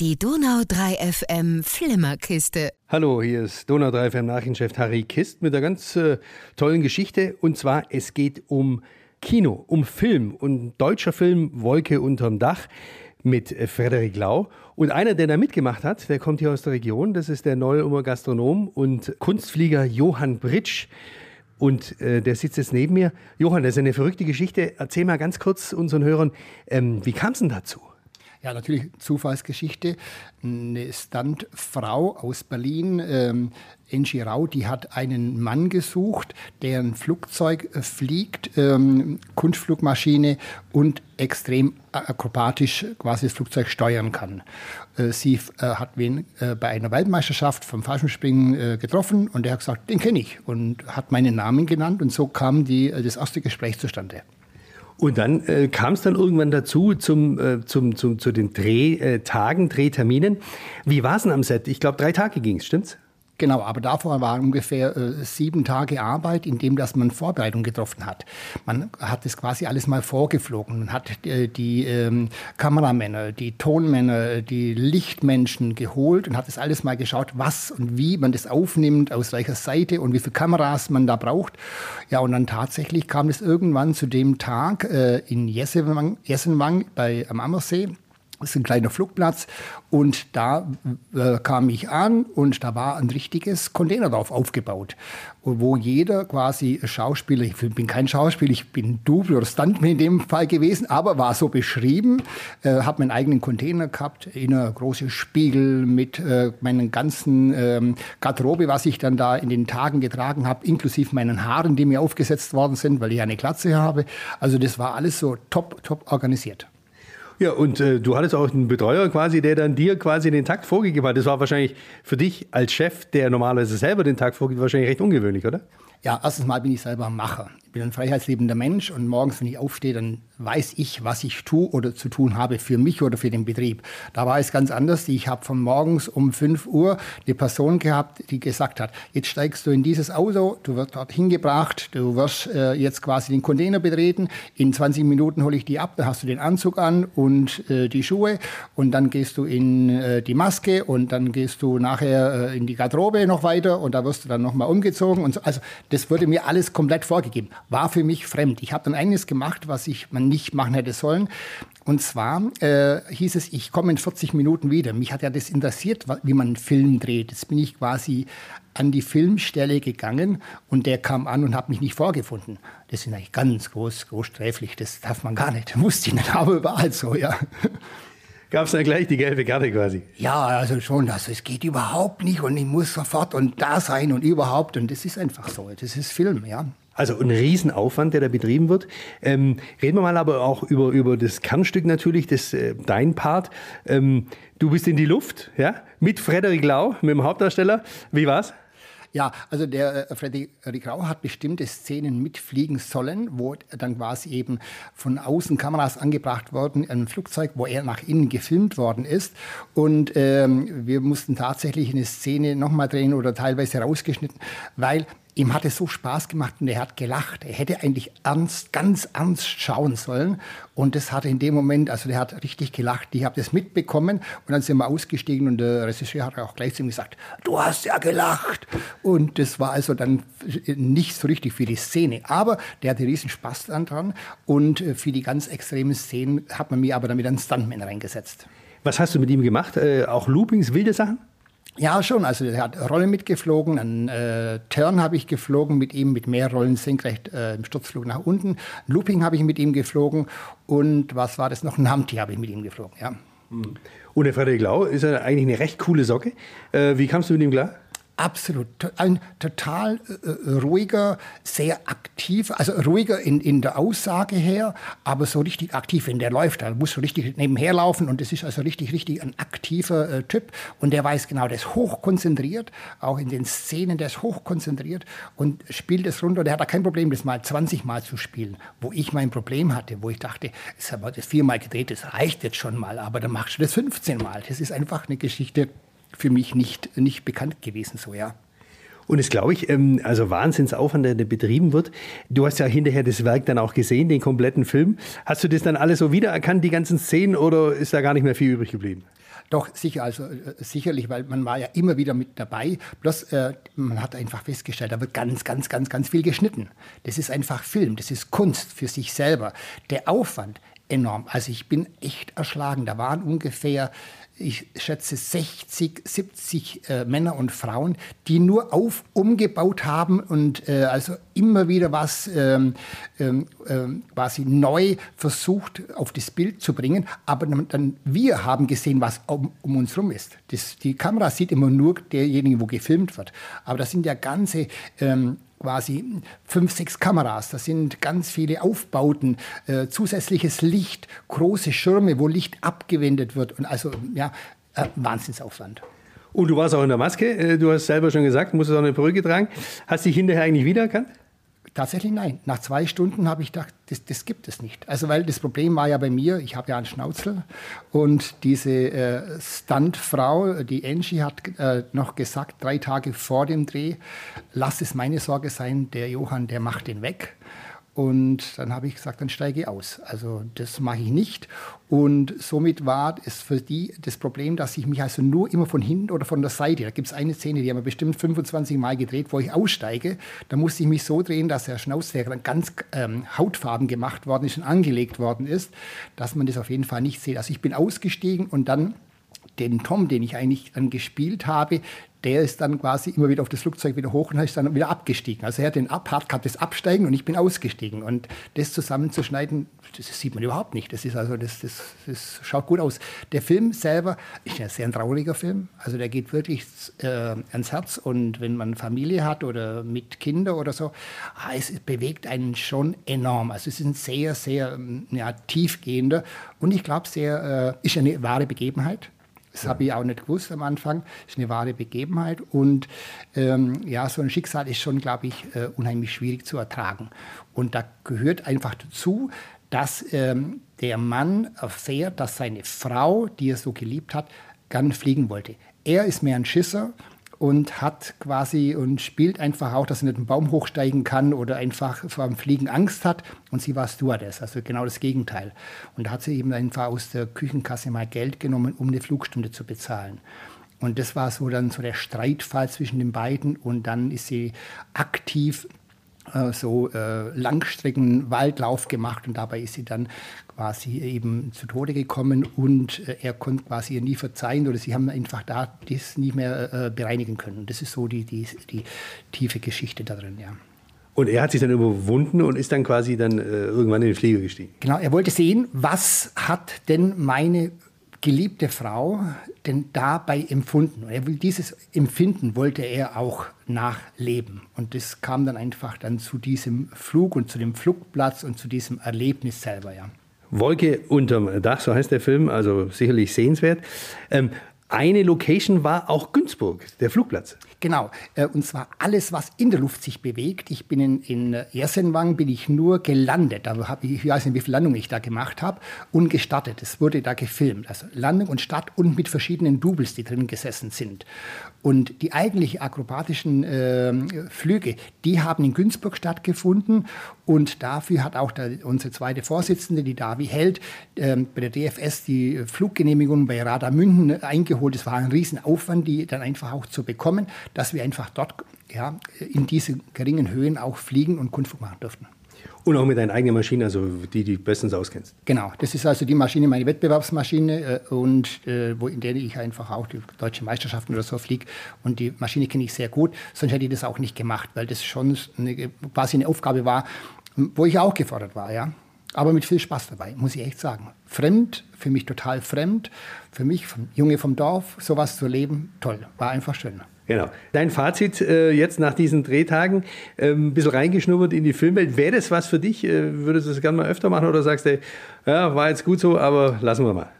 Die Donau 3 FM Flimmerkiste. Hallo, hier ist Donau 3 FM Nachrichtenchef Harry Kist mit einer ganz äh, tollen Geschichte. Und zwar, es geht um Kino, um Film und deutscher Film Wolke unterm Dach mit äh, Frederik Lau. Und einer, der da mitgemacht hat, der kommt hier aus der Region, das ist der Neu-Ummer Gastronom und Kunstflieger Johann Britsch. Und äh, der sitzt jetzt neben mir. Johann, das ist eine verrückte Geschichte. Erzähl mal ganz kurz unseren Hörern, ähm, wie kam es denn dazu? Ja, natürlich Zufallsgeschichte. Eine Standfrau aus Berlin, ähm, Angie Rau, die hat einen Mann gesucht, der ein Flugzeug äh, fliegt, ähm, Kunstflugmaschine und extrem akrobatisch quasi das Flugzeug steuern kann. Äh, sie äh, hat wen äh, bei einer Weltmeisterschaft vom Fallschirmspringen äh, getroffen und er hat gesagt, den kenne ich und hat meinen Namen genannt und so kam die, äh, das erste Gespräch zustande. Und dann äh, kam es dann irgendwann dazu zum, äh, zum, zum, zu den Drehtagen, Drehterminen. Wie war es denn am Set? Ich glaube, drei Tage ging es, stimmt's? Genau, aber davor waren ungefähr äh, sieben Tage Arbeit, in dem dass man Vorbereitung getroffen hat. Man hat das quasi alles mal vorgeflogen. Man hat äh, die ähm, Kameramänner, die Tonmänner, die Lichtmenschen geholt und hat das alles mal geschaut, was und wie man das aufnimmt, aus welcher Seite und wie viele Kameras man da braucht. Ja, und dann tatsächlich kam es irgendwann zu dem Tag äh, in Jessenwang, Jessenwang bei, am Ammersee ist ein kleiner Flugplatz und da äh, kam ich an und da war ein richtiges Containerdorf aufgebaut, wo jeder quasi Schauspieler, ich bin kein Schauspieler, ich bin Double oder Stuntman in dem Fall gewesen, aber war so beschrieben, äh, habe meinen eigenen Container gehabt, in einer großen Spiegel mit äh, meinen ganzen ähm, Garderobe, was ich dann da in den Tagen getragen habe, inklusive meinen Haaren, die mir aufgesetzt worden sind, weil ich eine Glatze habe. Also das war alles so top, top organisiert. Ja, und äh, du hattest auch einen Betreuer quasi, der dann dir quasi den Takt vorgegeben hat. Das war wahrscheinlich für dich als Chef, der normalerweise selber den Takt vorgibt, wahrscheinlich recht ungewöhnlich, oder? Ja, erstens mal bin ich selber Macher. Ich bin ein freiheitsliebender Mensch und morgens, wenn ich aufstehe, dann weiß ich, was ich tue oder zu tun habe für mich oder für den Betrieb. Da war es ganz anders. Ich habe von morgens um 5 Uhr eine Person gehabt, die gesagt hat, jetzt steigst du in dieses Auto, du wirst dort hingebracht, du wirst äh, jetzt quasi den Container betreten, in 20 Minuten hole ich die ab, dann hast du den Anzug an und äh, die Schuhe und dann gehst du in äh, die Maske und dann gehst du nachher äh, in die Garderobe noch weiter und da wirst du dann nochmal umgezogen und so. Also das wurde mir alles komplett vorgegeben. War für mich fremd. Ich habe dann eines gemacht, was ich man nicht machen hätte sollen. Und zwar äh, hieß es, ich komme in 40 Minuten wieder. Mich hat ja das interessiert, wie man einen Film dreht. Jetzt bin ich quasi an die Filmstelle gegangen und der kam an und hat mich nicht vorgefunden. Das ist eigentlich ganz groß, groß sträflich. Das darf man gar nicht. Wusste ich nicht, aber überall so, ja. Gab es dann gleich die gelbe Karte quasi? Ja, also schon. Also es geht überhaupt nicht und ich muss sofort und da sein und überhaupt. Und das ist einfach so. Das ist Film, ja. Also ein Riesenaufwand, der da betrieben wird. Ähm, reden wir mal aber auch über, über das Kernstück natürlich, das, äh, dein Part. Ähm, du bist in die Luft, ja, mit Frederik Lau, mit dem Hauptdarsteller. Wie war's? Ja, also der äh, Freddy Rau hat bestimmte Szenen mitfliegen sollen, wo dann quasi eben von außen Kameras angebracht wurden, ein Flugzeug, wo er nach innen gefilmt worden ist. Und ähm, wir mussten tatsächlich eine Szene nochmal drehen oder teilweise rausgeschnitten, weil ihm hat es so Spaß gemacht und er hat gelacht. Er hätte eigentlich ernst, ganz ernst schauen sollen. Und das hat in dem Moment, also der hat richtig gelacht. Ich habe das mitbekommen und dann sind wir ausgestiegen und der Regisseur hat auch gleich zu ihm gesagt, du hast ja gelacht. Und das war also dann nicht so richtig für die Szene. Aber der hatte riesen Spaß dran und für die ganz extremen Szenen hat man mir aber damit einen Stuntman reingesetzt. Was hast du mit ihm gemacht? Äh, auch Loopings, wilde Sachen? Ja, schon. Also er hat Rollen mitgeflogen. Einen äh, Turn habe ich geflogen mit ihm, mit mehr Rollen senkrecht äh, im Sturzflug nach unten. Looping habe ich mit ihm geflogen. Und was war das noch? Ein Humpty habe ich mit ihm geflogen, ja. Mhm. Und der Frederik Lau ist ja eigentlich eine recht coole Socke. Äh, wie kamst du mit ihm klar? Absolut. Ein total äh, äh, ruhiger, sehr aktiv, also ruhiger in, in der Aussage her, aber so richtig aktiv, wenn der läuft. Da muss so richtig nebenher laufen und das ist also richtig, richtig ein aktiver äh, Typ. Und der weiß genau, der ist hochkonzentriert, auch in den Szenen, der ist hochkonzentriert und spielt es runter. Der hat da kein Problem, das mal 20 Mal zu spielen. Wo ich mein Problem hatte, wo ich dachte, jetzt haben wir das viermal gedreht, das reicht jetzt schon mal, aber dann machst du das 15 Mal. Das ist einfach eine Geschichte, für mich nicht, nicht bekannt gewesen, so ja. Und es glaube ich, ähm, also Wahnsinnsaufwand, der betrieben wird. Du hast ja hinterher das Werk dann auch gesehen, den kompletten Film. Hast du das dann alles so wiedererkannt, die ganzen Szenen, oder ist da gar nicht mehr viel übrig geblieben? Doch, sicher, also äh, sicherlich, weil man war ja immer wieder mit dabei. Bloß äh, man hat einfach festgestellt, da wird ganz, ganz, ganz, ganz viel geschnitten. Das ist einfach Film, das ist Kunst für sich selber. Der Aufwand enorm. Also ich bin echt erschlagen. Da waren ungefähr ich schätze 60, 70 äh, Männer und Frauen, die nur auf umgebaut haben und äh, also immer wieder was ähm, ähm, ähm quasi neu versucht auf das Bild zu bringen. Aber dann, wir haben gesehen, was um, um uns herum ist. Das, die Kamera sieht immer nur derjenige, wo gefilmt wird. Aber das sind ja ganze ähm, quasi fünf, sechs Kameras. Das sind ganz viele Aufbauten, äh, zusätzliches Licht, große Schirme, wo Licht abgewendet wird. Und also, ja, äh, Wahnsinnsaufwand. Und du warst auch in der Maske. Äh, du hast selber schon gesagt, musstest auch eine Perücke tragen. Hast dich hinterher eigentlich wiedererkannt? Tatsächlich nein. Nach zwei Stunden habe ich gedacht, das, das, gibt es nicht. Also weil das Problem war ja bei mir, ich habe ja einen Schnauzel und diese äh, Stuntfrau, die Angie, hat äh, noch gesagt, drei Tage vor dem Dreh, lass es meine Sorge sein, der Johann, der macht den weg. Und dann habe ich gesagt, dann steige ich aus. Also das mache ich nicht. Und somit war es für die das Problem, dass ich mich also nur immer von hinten oder von der Seite, da gibt es eine Szene, die haben wir bestimmt 25 Mal gedreht, wo ich aussteige. Da musste ich mich so drehen, dass der Schnauzwerk dann ganz ähm, hautfarben gemacht worden ist und angelegt worden ist, dass man das auf jeden Fall nicht sieht. Also ich bin ausgestiegen und dann den Tom, den ich eigentlich dann gespielt habe, der ist dann quasi immer wieder auf das Flugzeug wieder hoch und ist dann wieder abgestiegen. Also er hat den Ab hat das Absteigen und ich bin ausgestiegen. Und das zusammenzuschneiden, das sieht man überhaupt nicht. Das ist also, das, das, das schaut gut aus. Der Film selber ist ja sehr ein trauriger Film. Also der geht wirklich äh, ans Herz. Und wenn man Familie hat oder mit Kindern oder so, ah, es bewegt einen schon enorm. Also es ist ein sehr, sehr ja, tiefgehender und ich glaube, sehr, äh, ist eine wahre Begebenheit. Das habe ich auch nicht gewusst am Anfang. Das ist eine wahre Begebenheit. Und ähm, ja, so ein Schicksal ist schon, glaube ich, äh, unheimlich schwierig zu ertragen. Und da gehört einfach dazu, dass ähm, der Mann erfährt, dass seine Frau, die er so geliebt hat, gern fliegen wollte. Er ist mehr ein Schisser und hat quasi und spielt einfach auch, dass er nicht einen Baum hochsteigen kann oder einfach vor dem Fliegen Angst hat. Und sie war Stewardess, also genau das Gegenteil. Und da hat sie eben einfach aus der Küchenkasse mal Geld genommen, um eine Flugstunde zu bezahlen. Und das war so dann so der Streitfall zwischen den beiden. Und dann ist sie aktiv so äh, Langstrecken-Waldlauf gemacht und dabei ist sie dann quasi eben zu Tode gekommen und äh, er konnte quasi ihr nie verzeihen oder sie haben einfach da das nie mehr äh, bereinigen können. Das ist so die, die, die tiefe Geschichte da drin, ja. Und er hat sich dann überwunden und ist dann quasi dann äh, irgendwann in den Flieger gestiegen. Genau, er wollte sehen, was hat denn meine geliebte Frau denn dabei empfunden? Und er will dieses Empfinden wollte er auch nachleben. Und das kam dann einfach dann zu diesem Flug und zu dem Flugplatz und zu diesem Erlebnis selber, ja. Wolke unterm Dach, so heißt der Film, also sicherlich sehenswert. Ähm, eine Location war auch Günzburg, der Flugplatz. Genau, äh, und zwar alles, was in der Luft sich bewegt. Ich bin in, in Ersenwang, bin ich nur gelandet. Da habe ich, ich weiß nicht, wie viele Landungen ich da gemacht habe, und gestartet. Es wurde da gefilmt. Also Landung und Start und mit verschiedenen Doubles, die drin gesessen sind. Und die eigentlich akrobatischen äh, Flüge, die haben in Günzburg stattgefunden. Und dafür hat auch der, unsere zweite Vorsitzende, die Davi Held, äh, bei der DFS die Fluggenehmigung bei Radar München eingeholt. Es war ein Riesenaufwand, die dann einfach auch zu bekommen, dass wir einfach dort ja, in diese geringen Höhen auch fliegen und Kundflug machen durften. Und auch mit deinen eigenen Maschinen, also die du bestens auskennst. Genau, das ist also die Maschine, meine Wettbewerbsmaschine äh, und äh, wo, in der ich einfach auch die deutsche Meisterschaften oder so fliege. Und die Maschine kenne ich sehr gut, sonst hätte ich das auch nicht gemacht, weil das schon eine, quasi eine Aufgabe war, wo ich auch gefordert war, ja. Aber mit viel Spaß dabei, muss ich echt sagen. Fremd, für mich total fremd. Für mich, Junge vom Dorf, sowas zu leben, toll. War einfach schön. Genau. Dein Fazit äh, jetzt nach diesen Drehtagen, äh, ein bisschen reingeschnuppert in die Filmwelt. Wäre das was für dich? Äh, würdest du das gerne mal öfter machen oder sagst du, ja, war jetzt gut so, aber lassen wir mal?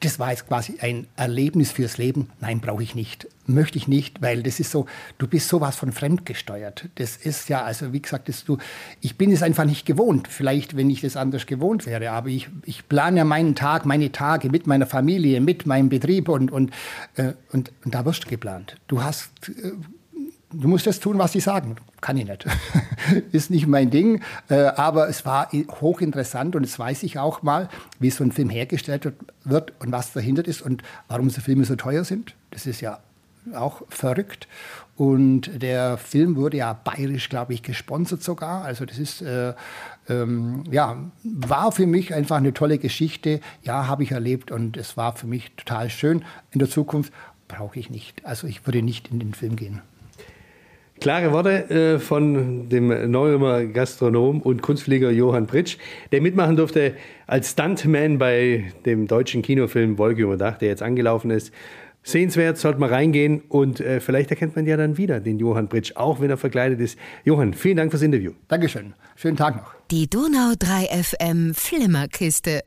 Das war jetzt quasi ein Erlebnis fürs Leben. Nein, brauche ich nicht. Möchte ich nicht, weil das ist so, du bist sowas von fremdgesteuert. Das ist ja, also wie gesagt, das, du, ich bin es einfach nicht gewohnt. Vielleicht, wenn ich das anders gewohnt wäre, aber ich, ich plane ja meinen Tag, meine Tage mit meiner Familie, mit meinem Betrieb und, und, äh, und, und da wirst du geplant. Du hast äh, du musst das tun, was sie sagen. Kann ich nicht. ist nicht mein Ding. Äh, aber es war hochinteressant und jetzt weiß ich auch mal, wie so ein Film hergestellt wird und was dahinter ist und warum so Filme so teuer sind. Das ist ja auch verrückt. Und der Film wurde ja bayerisch, glaube ich, gesponsert sogar. Also das ist, äh, ähm, ja, war für mich einfach eine tolle Geschichte. Ja, habe ich erlebt und es war für mich total schön. In der Zukunft brauche ich nicht. Also ich würde nicht in den Film gehen. Klare Worte äh, von dem Neuemer Gastronom und Kunstflieger Johann Pritsch, der mitmachen durfte als Stuntman bei dem deutschen Kinofilm Wolke über Dach, der jetzt angelaufen ist. Sehenswert, sollte man reingehen und äh, vielleicht erkennt man ja dann wieder den Johann Pritsch, auch wenn er verkleidet ist. Johann, vielen Dank fürs Interview. Dankeschön. Schönen Tag noch. Die Donau 3 FM Flimmerkiste.